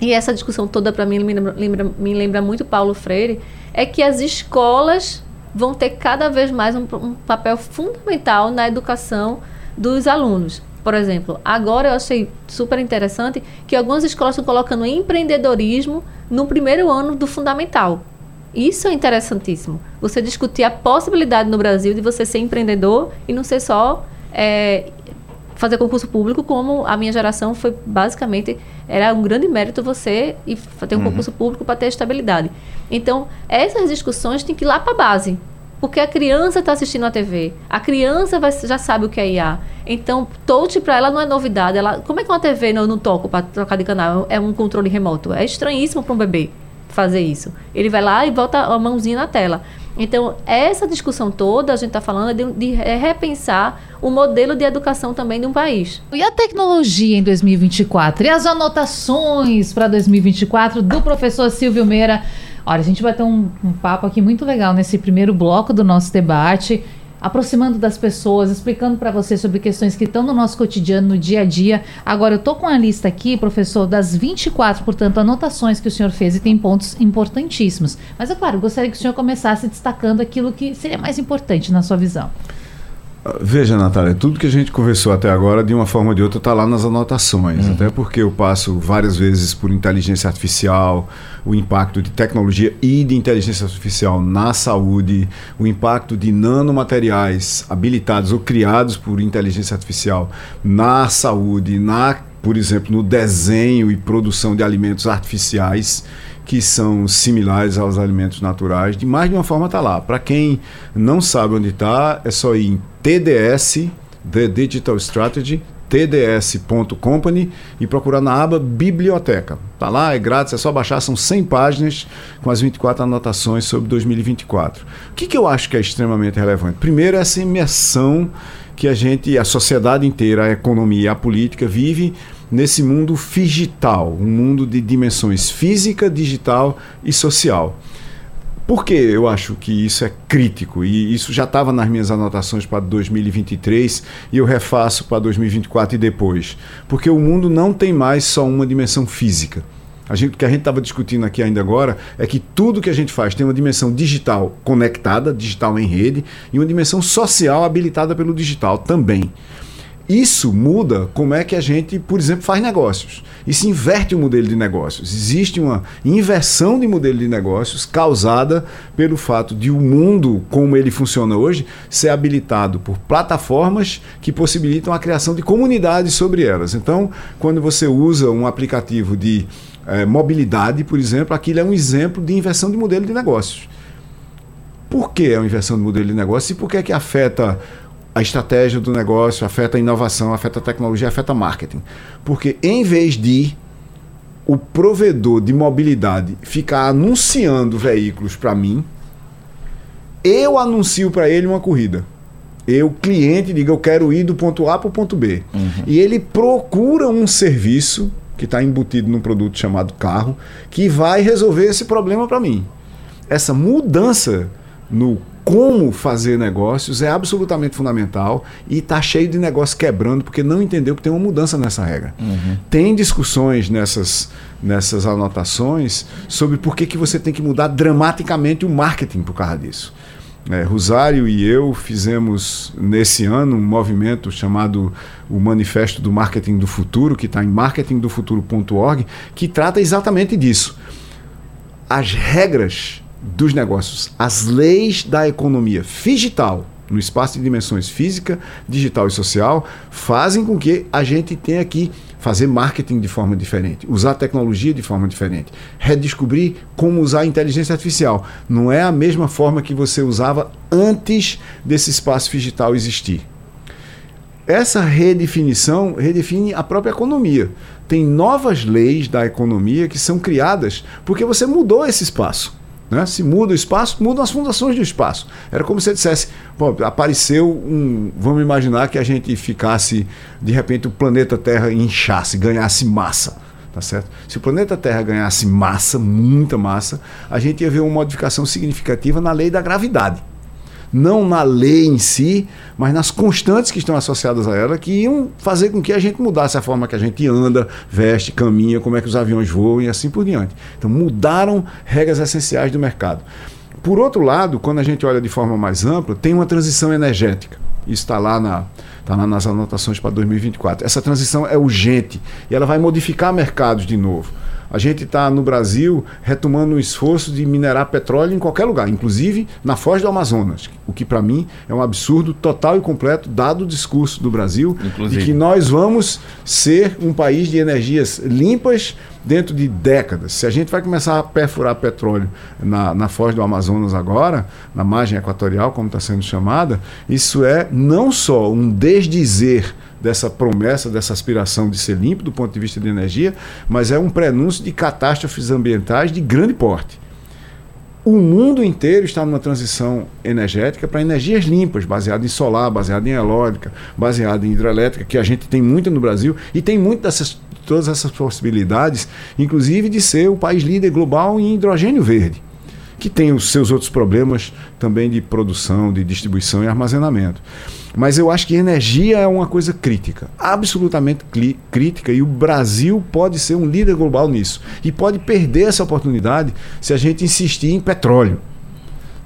e essa discussão toda para mim me lembra, me lembra muito Paulo Freire, é que as escolas vão ter cada vez mais um, um, papel fundamental na educação dos alunos. Por exemplo, agora eu achei super interessante que algumas escolas estão colocando empreendedorismo no primeiro ano do fundamental. Isso é interessantíssimo. Você discutir a possibilidade no Brasil de você ser empreendedor e não ser só é, fazer concurso público, como a minha geração foi basicamente era um grande mérito você ir ter um uhum. concurso público para ter estabilidade. Então, essas discussões têm que ir lá para a base. Porque a criança está assistindo a TV. A criança vai, já sabe o que é IA. Então, touch para ela não é novidade. Ela, como é que uma TV não, não toca para trocar de canal? É um controle remoto. É estranhíssimo para um bebê fazer isso. Ele vai lá e volta a mãozinha na tela. Então, essa discussão toda, a gente está falando de, de, repensar o modelo de educação também de um país. E a tecnologia em 2024? E as anotações para 2024 do professor Silvio Meira? Olha, a gente vai ter um, um papo aqui muito legal nesse primeiro bloco do nosso debate aproximando das pessoas, explicando para você sobre questões que estão no nosso cotidiano, no dia a dia. Agora, eu tô com a lista aqui, professor, das 24, portanto, anotações que o senhor fez e tem pontos importantíssimos. Mas, é claro, gostaria que o senhor começasse destacando aquilo que seria mais importante na sua visão. Veja, Natália, tudo que a gente conversou até agora, de uma forma ou de outra, está lá nas anotações. Uhum. Até porque eu passo várias vezes por inteligência artificial, o impacto de tecnologia e de inteligência artificial na saúde, o impacto de nanomateriais habilitados ou criados por inteligência artificial na saúde, na, por exemplo, no desenho e produção de alimentos artificiais que são similares aos alimentos naturais, de mais de uma forma está lá. Para quem não sabe onde está, é só ir em TDS, The Digital Strategy, tds.company e procurar na aba Biblioteca. Tá lá, é grátis, é só baixar, são 100 páginas com as 24 anotações sobre 2024. O que, que eu acho que é extremamente relevante? Primeiro, essa imersão que a gente, a sociedade inteira, a economia, a política vive nesse mundo digital, um mundo de dimensões física, digital e social. Por que eu acho que isso é crítico? E isso já estava nas minhas anotações para 2023 e eu refaço para 2024 e depois. Porque o mundo não tem mais só uma dimensão física. A gente, o que a gente estava discutindo aqui ainda agora é que tudo que a gente faz tem uma dimensão digital conectada, digital em rede, e uma dimensão social habilitada pelo digital também. Isso muda como é que a gente, por exemplo, faz negócios. Isso inverte o modelo de negócios. Existe uma inversão de modelo de negócios causada pelo fato de o mundo, como ele funciona hoje, ser habilitado por plataformas que possibilitam a criação de comunidades sobre elas. Então, quando você usa um aplicativo de é, mobilidade, por exemplo, aquilo é um exemplo de inversão de modelo de negócios. Por que é uma inversão de modelo de negócio e por que é que afeta a estratégia do negócio, afeta a inovação, afeta a tecnologia, afeta marketing. Porque em vez de o provedor de mobilidade ficar anunciando veículos para mim, eu anuncio para ele uma corrida. Eu, cliente, digo, eu quero ir do ponto A para o ponto B. Uhum. E ele procura um serviço que está embutido num produto chamado carro, que vai resolver esse problema para mim. Essa mudança no como fazer negócios é absolutamente fundamental e está cheio de negócios quebrando porque não entendeu que tem uma mudança nessa regra. Uhum. Tem discussões nessas, nessas anotações sobre por que, que você tem que mudar dramaticamente o marketing por causa disso. É, Rosário e eu fizemos nesse ano um movimento chamado o Manifesto do Marketing do Futuro, que está em marketingdofuturo.org, que trata exatamente disso. As regras dos negócios, as leis da economia digital, no espaço de dimensões física, digital e social, fazem com que a gente tenha que fazer marketing de forma diferente, usar tecnologia de forma diferente, redescobrir como usar a inteligência artificial. Não é a mesma forma que você usava antes desse espaço digital existir. Essa redefinição redefine a própria economia. Tem novas leis da economia que são criadas porque você mudou esse espaço. Né? Se muda o espaço, mudam as fundações do espaço. Era como se dissesse: bom, apareceu um. Vamos imaginar que a gente ficasse, de repente, o planeta Terra inchasse, ganhasse massa. Tá certo? Se o planeta Terra ganhasse massa, muita massa, a gente ia ver uma modificação significativa na lei da gravidade não na lei em si, mas nas constantes que estão associadas a ela, que iam fazer com que a gente mudasse a forma que a gente anda, veste, caminha, como é que os aviões voam e assim por diante. Então mudaram regras essenciais do mercado. Por outro lado, quando a gente olha de forma mais ampla, tem uma transição energética. Isso está lá, na, tá lá nas anotações para 2024. Essa transição é urgente e ela vai modificar mercados de novo. A gente está no Brasil retomando o esforço de minerar petróleo em qualquer lugar, inclusive na Foz do Amazonas, o que para mim é um absurdo total e completo, dado o discurso do Brasil inclusive. de que nós vamos ser um país de energias limpas dentro de décadas. Se a gente vai começar a perfurar petróleo na, na Foz do Amazonas agora, na margem equatorial, como está sendo chamada, isso é não só um desdizer dessa promessa, dessa aspiração de ser limpo do ponto de vista de energia, mas é um prenúncio de catástrofes ambientais de grande porte. O mundo inteiro está numa transição energética para energias limpas, baseada em solar, baseada em eólica, baseada em hidrelétrica, que a gente tem muita no Brasil e tem muitas dessas, todas essas possibilidades, inclusive de ser o país líder global em hidrogênio verde que tem os seus outros problemas também de produção, de distribuição e armazenamento. Mas eu acho que energia é uma coisa crítica, absolutamente crítica, e o Brasil pode ser um líder global nisso. E pode perder essa oportunidade se a gente insistir em petróleo.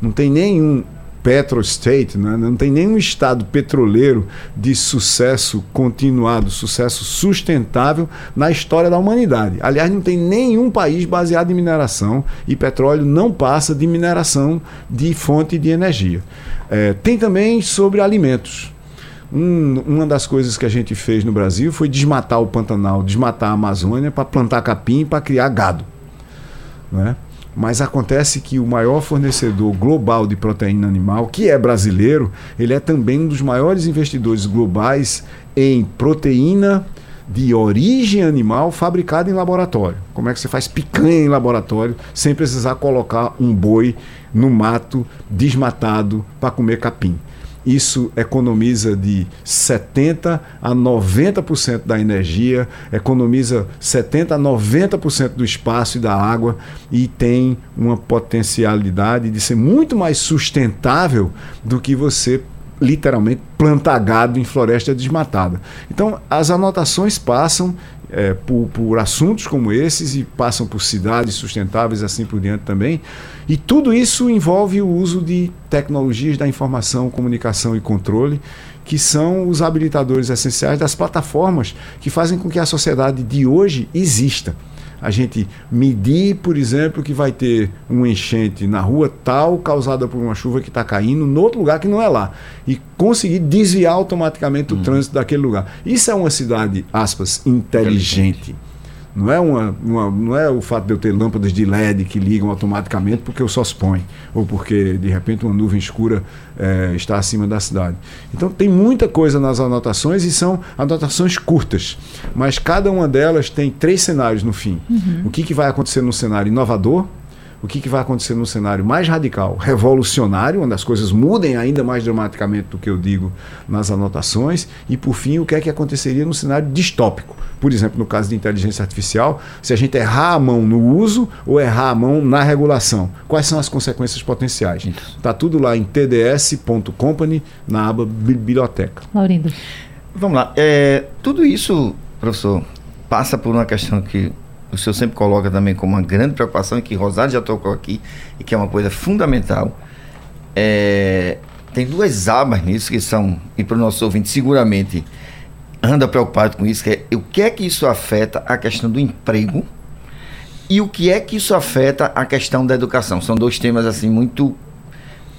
Não tem nenhum petrostate, né? não tem nenhum estado petroleiro de sucesso continuado, sucesso sustentável na história da humanidade. Aliás, não tem nenhum país baseado em mineração e petróleo não passa de mineração de fonte de energia. É, tem também sobre alimentos. Um, uma das coisas que a gente fez no Brasil foi desmatar o Pantanal, desmatar a Amazônia para plantar capim para criar gado. Né? Mas acontece que o maior fornecedor global de proteína animal, que é brasileiro, ele é também um dos maiores investidores globais em proteína de origem animal fabricada em laboratório. Como é que você faz picanha em laboratório sem precisar colocar um boi no mato desmatado para comer capim? Isso economiza de 70% a 90% da energia, economiza 70% a 90% do espaço e da água e tem uma potencialidade de ser muito mais sustentável do que você literalmente plantar gado em floresta desmatada. Então, as anotações passam é, por, por, assuntos como esses e passam por cidades sustentáveis assim por diante também. E tudo isso envolve o uso de tecnologias da informação, comunicação e controle, que são os habilitadores essenciais das plataformas que fazem com que a sociedade de hoje exista a gente medir, por exemplo, que vai ter um enchente na rua tal causada por uma chuva que está caindo no outro lugar que não é lá e conseguir desviar automaticamente o uhum. trânsito daquele lugar. Isso é uma cidade, aspas, inteligente. inteligente. Não é, uma, uma, não é o fato de eu ter lâmpadas de LED que ligam automaticamente porque o sol se põe, ou porque de repente uma nuvem escura é, está acima da cidade. Então tem muita coisa nas anotações e são anotações curtas, mas cada uma delas tem três cenários no fim. Uhum. O que, que vai acontecer no cenário inovador, o que, que vai acontecer no cenário mais radical, revolucionário, onde as coisas mudem ainda mais dramaticamente do que eu digo nas anotações, e por fim, o que é que aconteceria no cenário distópico. Por exemplo, no caso de inteligência artificial, se a gente errar a mão no uso ou errar a mão na regulação, quais são as consequências potenciais? Está tudo lá em tds.company, na aba biblioteca. Laurindo. Vamos lá. É, tudo isso, professor, passa por uma questão que o senhor sempre coloca também como uma grande preocupação, e que Rosário já tocou aqui, e que é uma coisa fundamental. É, tem duas abas nisso que são, e para o nosso ouvinte seguramente anda preocupado com isso, que é o que é que isso afeta a questão do emprego e o que é que isso afeta a questão da educação. São dois temas assim muito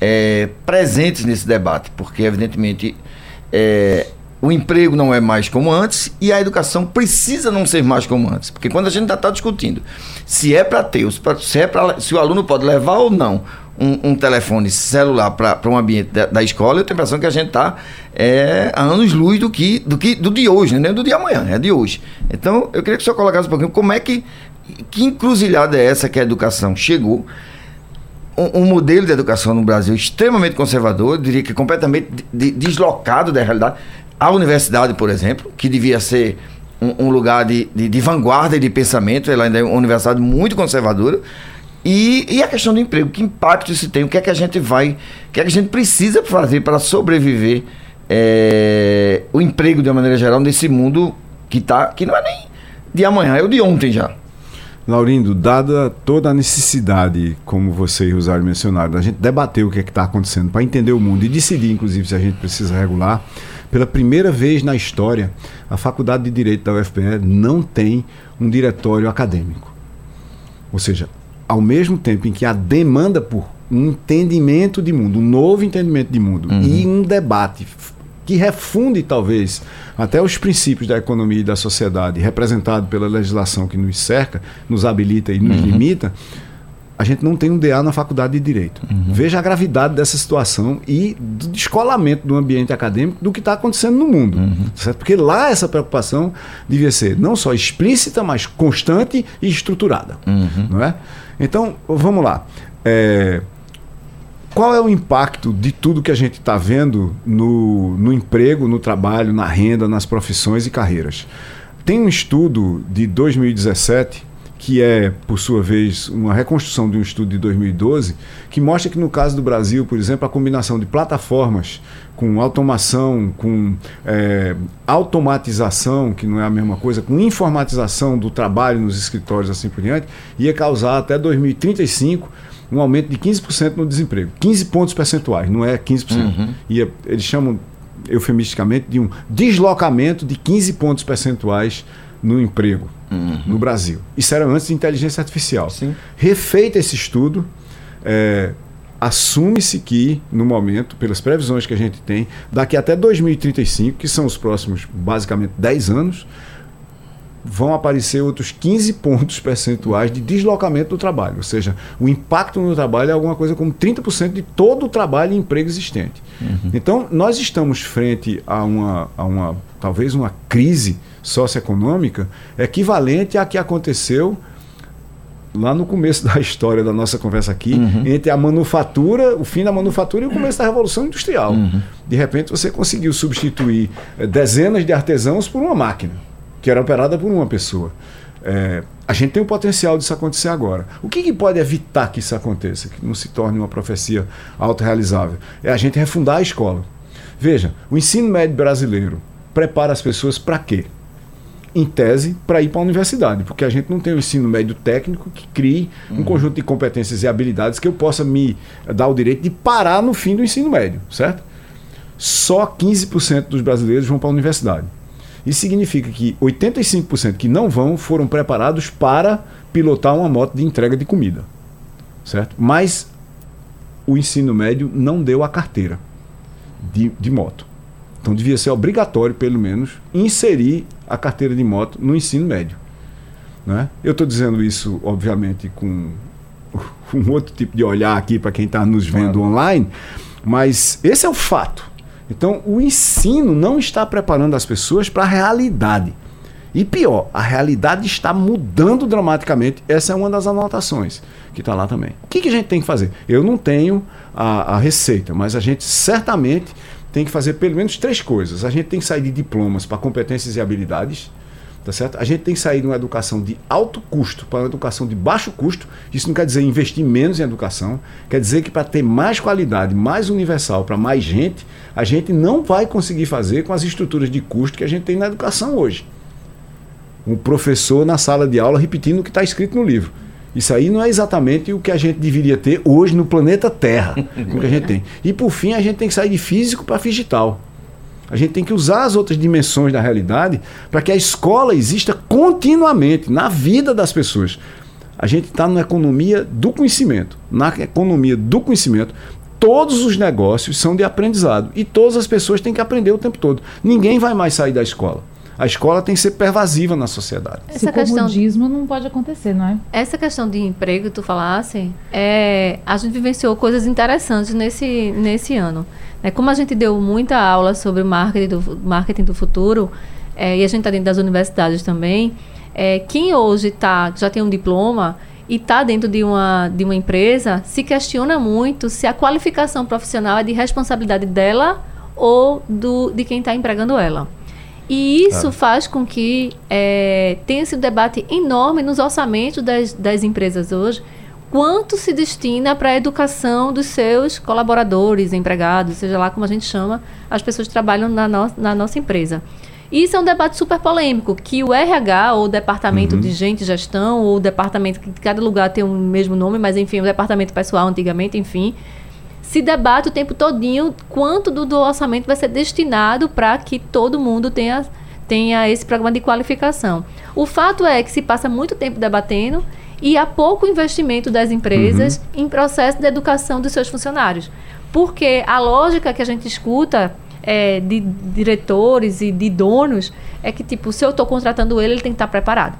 é, presentes nesse debate, porque evidentemente é, o emprego não é mais como antes e a educação precisa não ser mais como antes. Porque quando a gente está discutindo se é para ter, se, é pra, se o aluno pode levar ou não um, um telefone celular para um ambiente da, da, escola, eu tenho a impressão que a gente está é, a anos-luz do que, do que do de hoje, né? do dia amanhã, é de hoje. Então, eu queria que o senhor colocasse um pouquinho como é que. Que encruzilhada é essa que a educação chegou? Um, um, modelo de educação no Brasil extremamente conservador, diria que completamente de, de, deslocado da realidade. A universidade, por exemplo, que devia ser um, um lugar de, de, de, vanguarda e de pensamento, ela ainda é uma universidade muito conservadora. E, e a questão do emprego, que impacto isso tem? O que é que a gente vai, o que é que a gente precisa fazer para sobreviver é, o emprego de uma maneira geral nesse mundo que tá, que não é nem de amanhã, é o de ontem já. Laurindo, dada toda a necessidade, como você e Rosário mencionaram, da gente debater o que é está acontecendo para entender o mundo e decidir, inclusive, se a gente precisa regular, pela primeira vez na história, a Faculdade de Direito da UFPE não tem um diretório acadêmico. Ou seja, ao mesmo tempo em que a demanda por um entendimento de mundo, um novo entendimento de mundo Uhum. e um debate que refunde talvez até os princípios da economia e da sociedade, representado pela legislação que nos cerca, nos habilita e nos limita, a gente não tem um DA na faculdade de Direito. Veja a gravidade dessa situação e do descolamento do ambiente acadêmico do que está acontecendo no mundo. certo? Porque lá essa preocupação devia ser não só explícita, mas constante e estruturada. Não é? Então, vamos lá. É, qual é o impacto de tudo que a gente está vendo no, no emprego, no trabalho, na renda, nas profissões e carreiras? Tem um estudo de 2017 que é, por sua vez, uma reconstrução de um estudo de 2012, que mostra que no caso do Brasil, por exemplo, a combinação de plataformas com automação, com eh, automatização, que não é a mesma coisa, com informatização do trabalho nos escritórios assim por diante, ia causar até 2035 um aumento de 15% no desemprego. 15 pontos percentuais, não é 15%. Ia, eles chamam eufemisticamente de um deslocamento de 15 pontos percentuais no emprego no Brasil. Isso era antes de inteligência artificial. Sim. Refeito esse estudo, é, assume-se que, no momento, pelas previsões que a gente tem, daqui até 2035, que são os próximos basicamente 10 anos, vão aparecer outros 15 pontos percentuais de deslocamento do trabalho. Ou seja, o impacto no trabalho é alguma coisa como 30% de todo o trabalho e emprego existente. Então, nós estamos frente a uma, a uma talvez uma crise socioeconômica equivalente à que aconteceu lá no começo da história da nossa conversa aqui, entre a manufatura, o fim da manufatura e o começo da Revolução Industrial. De repente você conseguiu substituir eh, dezenas de artesãos por uma máquina, que era operada por uma pessoa. Eh, a gente tem o potencial disso acontecer agora. O que, que pode evitar que isso aconteça, que não se torne uma profecia autorrealizável? É a gente refundar a escola. Veja, o ensino médio brasileiro prepara as pessoas para quê? Em tese, para ir para a universidade, porque a gente não tem um ensino médio técnico que crie um conjunto de competências e habilidades que eu possa me dar o direito de parar no fim do ensino médio, certo? Só 15% dos brasileiros vão para a universidade. Isso significa que 85% que não vão foram preparados para pilotar uma moto de entrega de comida, certo? Mas o ensino médio não deu a carteira de, de moto. Então devia ser obrigatório, pelo menos, inserir a carteira de moto no ensino médio. Né? Eu estou dizendo isso, obviamente, com um outro tipo de olhar aqui para quem está nos vendo online, mas esse é o fato. Então, o ensino não está preparando as pessoas para a realidade. E pior, a realidade está mudando dramaticamente. Essa é uma das anotações que está lá também. O que, que a gente tem que fazer? Eu não tenho a, a receita, mas a gente certamente tem que fazer pelo menos três coisas. A gente tem que sair de diplomas para competências e habilidades. Tá certo? A gente tem que sair de uma educação de alto custo para uma educação de baixo custo. Isso não quer dizer investir menos em educação, quer dizer que para ter mais qualidade, mais universal para mais gente, a gente não vai conseguir fazer com as estruturas de custo que a gente tem na educação hoje. Um professor na sala de aula repetindo o que está escrito no livro. Isso aí não é exatamente o que a gente deveria ter hoje no planeta Terra, o que a gente tem. E por fim, a gente tem que sair de físico para digital. A gente tem que usar as outras dimensões da realidade para que a escola exista continuamente na vida das pessoas. A gente está na economia do conhecimento. Na economia do conhecimento, todos os negócios são de aprendizado e todas as pessoas têm que aprender o tempo todo. Ninguém vai mais sair da escola. A escola tem que ser pervasiva na sociedade. Esse Essa questão- comodismo não pode acontecer, não é? Essa questão de emprego que tu falasse, é, a gente vivenciou coisas interessantes nesse, nesse ano. É, como a gente deu muita aula sobre marketing do, marketing do futuro, é, e a gente está dentro das universidades também, é, quem hoje tá, já tem um diploma e está dentro de uma, de uma empresa, se questiona muito se a qualificação profissional é de responsabilidade dela ou do, de quem está empregando ela. E isso faz com que é, tenha esse debate enorme nos orçamentos das, das empresas hoje. Quanto se destina para a educação dos seus colaboradores, empregados, seja lá como a gente chama, as pessoas que trabalham na, no, na nossa empresa. E Isso é um debate super polêmico, que o RH, ou o departamento de gente e gestão, ou o departamento, que cada lugar tem o mesmo nome, mas enfim, o departamento pessoal antigamente, enfim, se debate o tempo todinho quanto do, do orçamento vai ser destinado para que todo mundo tenha, tenha esse programa de qualificação. O fato é que se passa muito tempo debatendo e há pouco investimento das empresas uhum. em processo de educação dos seus funcionários. Porque a lógica que a gente escuta é, de diretores e de donos é que, tipo, se eu estou contratando ele, ele tem que estar preparado.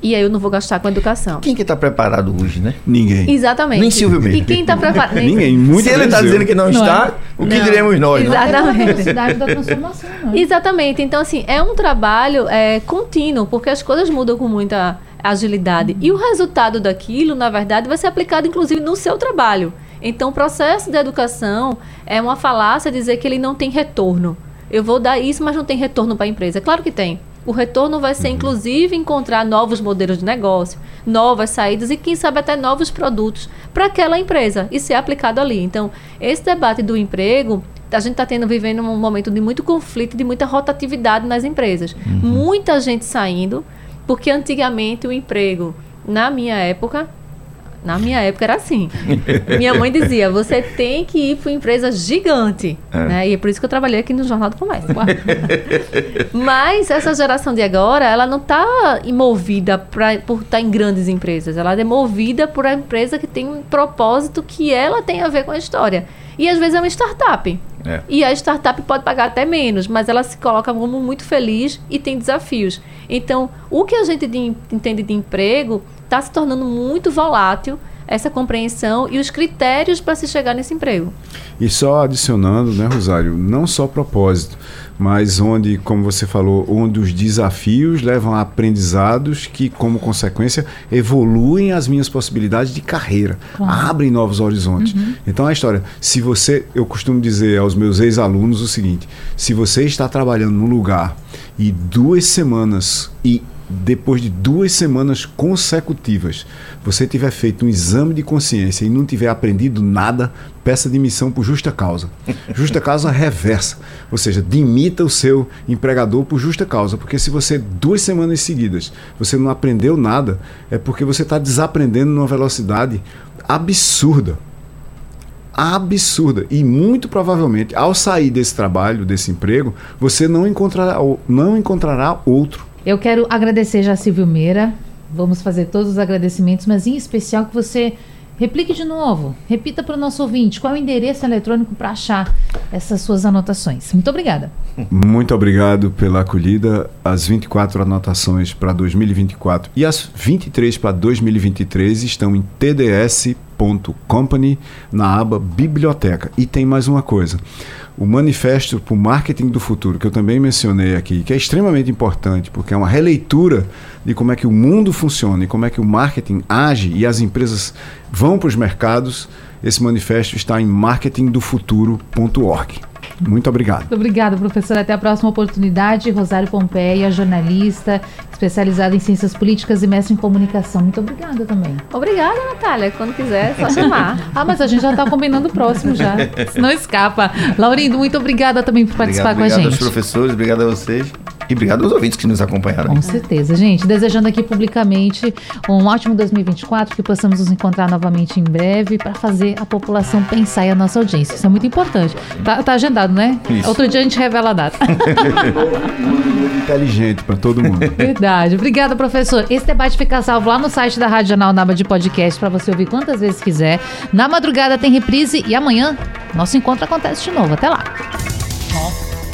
E aí eu não vou gastar com educação. Quem que está preparado hoje, né? Ninguém. Exatamente. Nem Silvio mesmo. E quem está preparado? Ninguém. Muito Se ele está dizendo que não, não está, é. o que não. diremos nós? Exatamente. É a velocidade da transformação. Né? Exatamente. Então, assim, é um trabalho é, contínuo, porque as coisas mudam com muita agilidade. Uhum. E o resultado daquilo, na verdade, vai ser aplicado, inclusive, no seu trabalho. Então, o processo de educação é uma falácia dizer que ele não tem retorno. Eu vou dar isso, mas não tem retorno para a empresa. Claro que tem. O retorno vai ser, uhum. inclusive, encontrar novos modelos de negócio, novas saídas e, quem sabe, até novos produtos para aquela empresa e ser aplicado ali. Então, esse debate do emprego, a gente está tendo vivendo um momento de muito conflito, de muita rotatividade nas empresas. Uhum. Muita gente saindo, porque antigamente o emprego, na minha época, na minha época era assim. Minha mãe dizia: você tem que ir para uma empresa gigante. É. Né? E é por isso que eu trabalhei aqui no Jornal do Comércio. Mas essa geração de agora, ela não está movida pra, por estar tá em grandes empresas. Ela é movida por uma empresa que tem um propósito que ela tem a ver com a história. E às vezes é uma startup. É. E a startup pode pagar até menos, mas ela se coloca como muito feliz e tem desafios. Então, o que a gente de, entende de emprego está se tornando muito volátil essa compreensão e os critérios para se chegar nesse emprego. E só adicionando, né, Rosário, não só propósito, mas onde, como você falou, onde os desafios levam a aprendizados que, como consequência, evoluem as minhas possibilidades de carreira, claro. abrem novos horizontes. Uhum. Então a história, se você, eu costumo dizer aos meus ex-alunos o seguinte: se você está trabalhando num lugar e duas semanas e depois de duas semanas consecutivas, você tiver feito um exame de consciência e não tiver aprendido nada, peça demissão por justa causa. Justa causa reversa. Ou seja, dimita o seu empregador por justa causa. Porque se você, duas semanas seguidas, você não aprendeu nada, é porque você está desaprendendo numa velocidade absurda. Absurda. E muito provavelmente, ao sair desse trabalho, desse emprego, você não encontrará, não encontrará outro eu quero agradecer já a Silvio Meira. Vamos fazer todos os agradecimentos, mas em especial que você replique de novo. Repita para o nosso ouvinte qual é o endereço eletrônico para achar essas suas anotações. Muito obrigada. Muito obrigado pela acolhida. As 24 anotações para 2024 e as 23 para 2023 estão em tds.company na aba Biblioteca. E tem mais uma coisa o Manifesto para o Marketing do Futuro, que eu também mencionei aqui, que é extremamente importante, porque é uma releitura de como é que o mundo funciona e como é que o marketing age e as empresas vão para os mercados. Esse manifesto está em marketingdofuturo.org. Muito obrigado. Muito obrigada, professor. Até a próxima oportunidade. Rosário Pompeia, jornalista, especializada em ciências políticas e mestre em comunicação. Muito obrigada também. Obrigada, Natália. Quando quiser, é só chamar. ah, mas a gente já está combinando o próximo já. Não escapa. Laurindo, muito obrigada também por participar obrigado, com a gente. Obrigado aos professores, obrigado a vocês. E obrigado aos ouvintes que nos acompanharam. Com certeza, gente. Desejando aqui publicamente um ótimo 2024, que possamos nos encontrar novamente em breve para fazer a população pensar e a nossa audiência. Isso é muito importante. Tá, tá agendado, né? Isso. Outro dia a gente revela a data. Inteligente para todo mundo. Verdade. Obrigada, professor. Esse debate fica salvo lá no site da Rádio Jornal Naba de Podcast para você ouvir quantas vezes quiser. Na madrugada tem reprise e amanhã nosso encontro acontece de novo. Até lá.